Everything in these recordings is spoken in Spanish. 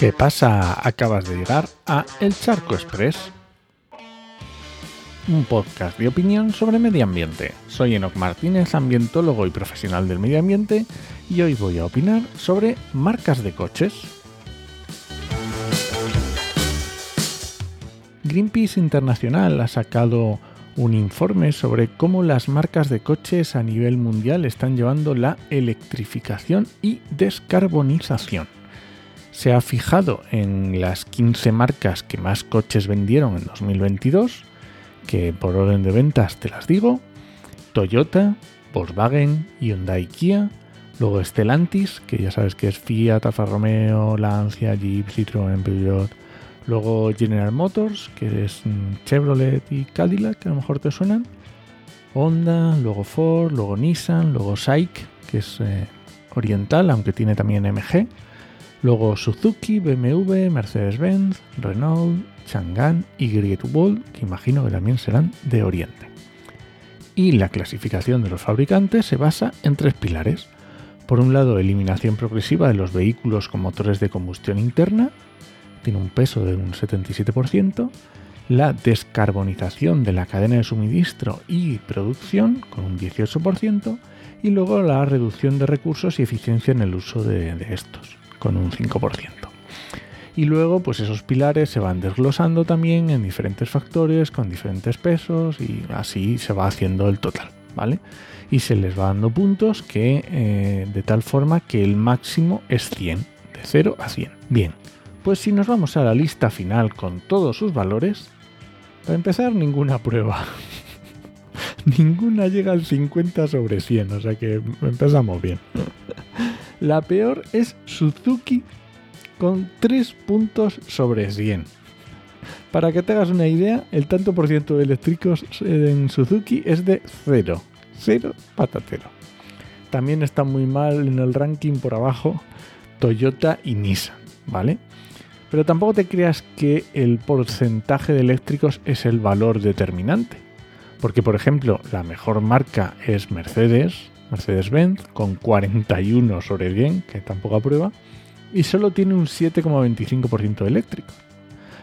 ¿Qué pasa? Acabas de llegar a El Charco Express, un podcast de opinión sobre medio ambiente. Soy Enoc Martínez, ambientólogo y profesional del medio ambiente, y hoy voy a opinar sobre marcas de coches. Greenpeace Internacional ha sacado un informe sobre cómo las marcas de coches a nivel mundial están llevando la electrificación y descarbonización se ha fijado en las 15 marcas que más coches vendieron en 2022, que por orden de ventas te las digo, Toyota, Volkswagen, Hyundai Kia, luego Stellantis, que ya sabes que es Fiat, Alfa Romeo, Lancia, Jeep, Citroën, Peugeot, luego General Motors, que es mm, Chevrolet y Cadillac, que a lo mejor te suenan, Honda, luego Ford, luego Nissan, luego SAIC, que es eh, oriental, aunque tiene también MG, Luego Suzuki, BMW, Mercedes-Benz, Renault, Chang'an y Great Wall, que imagino que también serán de Oriente. Y la clasificación de los fabricantes se basa en tres pilares. Por un lado, eliminación progresiva de los vehículos con motores de combustión interna, tiene un peso de un 77%, la descarbonización de la cadena de suministro y producción, con un 18%, y luego la reducción de recursos y eficiencia en el uso de, de estos con un 5%. Y luego, pues esos pilares se van desglosando también en diferentes factores, con diferentes pesos, y así se va haciendo el total, ¿vale? Y se les va dando puntos que eh, de tal forma que el máximo es 100, de 0 a 100. Bien, pues si nos vamos a la lista final con todos sus valores, para empezar, ninguna prueba. ninguna llega al 50 sobre 100, o sea que empezamos bien. La peor es Suzuki con 3 puntos sobre 100. Para que te hagas una idea, el tanto por ciento de eléctricos en Suzuki es de 0. 0 patatero. También está muy mal en el ranking por abajo Toyota y Nissan, ¿vale? Pero tampoco te creas que el porcentaje de eléctricos es el valor determinante. Porque, por ejemplo, la mejor marca es Mercedes, Mercedes-Benz con 41 sobre 100, que tampoco aprueba, y solo tiene un 7,25% eléctrico.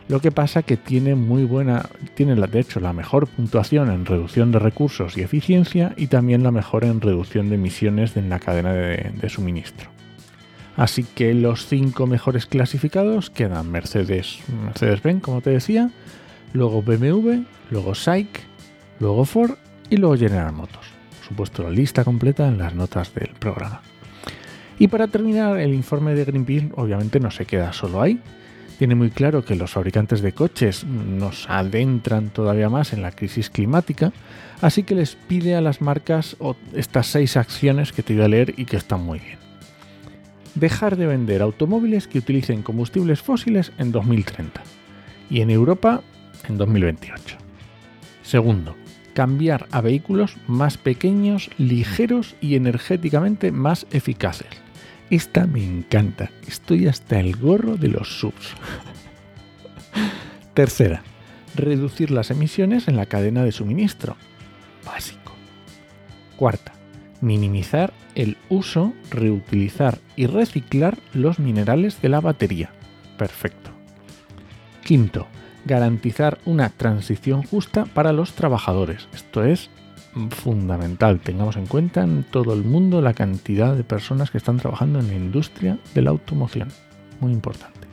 Lo que pasa que tiene muy buena, tiene de hecho la mejor puntuación en reducción de recursos y eficiencia y también la mejor en reducción de emisiones en la cadena de, de suministro. Así que los cinco mejores clasificados quedan Mercedes, Mercedes-Benz, como te decía, luego BMW, luego SAIC, luego Ford y luego General Motors supuesto la lista completa en las notas del programa. Y para terminar, el informe de Greenpeace obviamente no se queda solo ahí. Tiene muy claro que los fabricantes de coches nos adentran todavía más en la crisis climática, así que les pide a las marcas estas seis acciones que te voy a leer y que están muy bien. Dejar de vender automóviles que utilicen combustibles fósiles en 2030 y en Europa en 2028. Segundo, cambiar a vehículos más pequeños, ligeros y energéticamente más eficaces. Esta me encanta. Estoy hasta el gorro de los subs. Tercera, reducir las emisiones en la cadena de suministro. Básico. Cuarta, minimizar el uso, reutilizar y reciclar los minerales de la batería. Perfecto. Quinto, garantizar una transición justa para los trabajadores. Esto es fundamental. Tengamos en cuenta en todo el mundo la cantidad de personas que están trabajando en la industria de la automoción. Muy importante.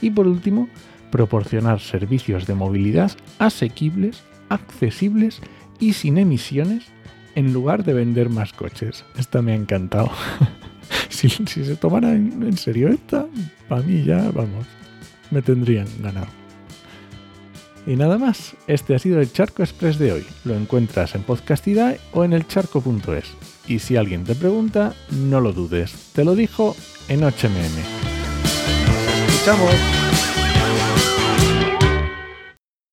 Y por último, proporcionar servicios de movilidad asequibles, accesibles y sin emisiones en lugar de vender más coches. Esta me ha encantado. si, se tomara en serio esta, para mí ya, vamos, me tendrían ganado. Y nada más, este ha sido el Charco Express de hoy. Lo encuentras en Podcastidad o en elcharco.es. Y si alguien te pregunta, no lo dudes. Te lo dijo en HMM. ¡Escuchamos!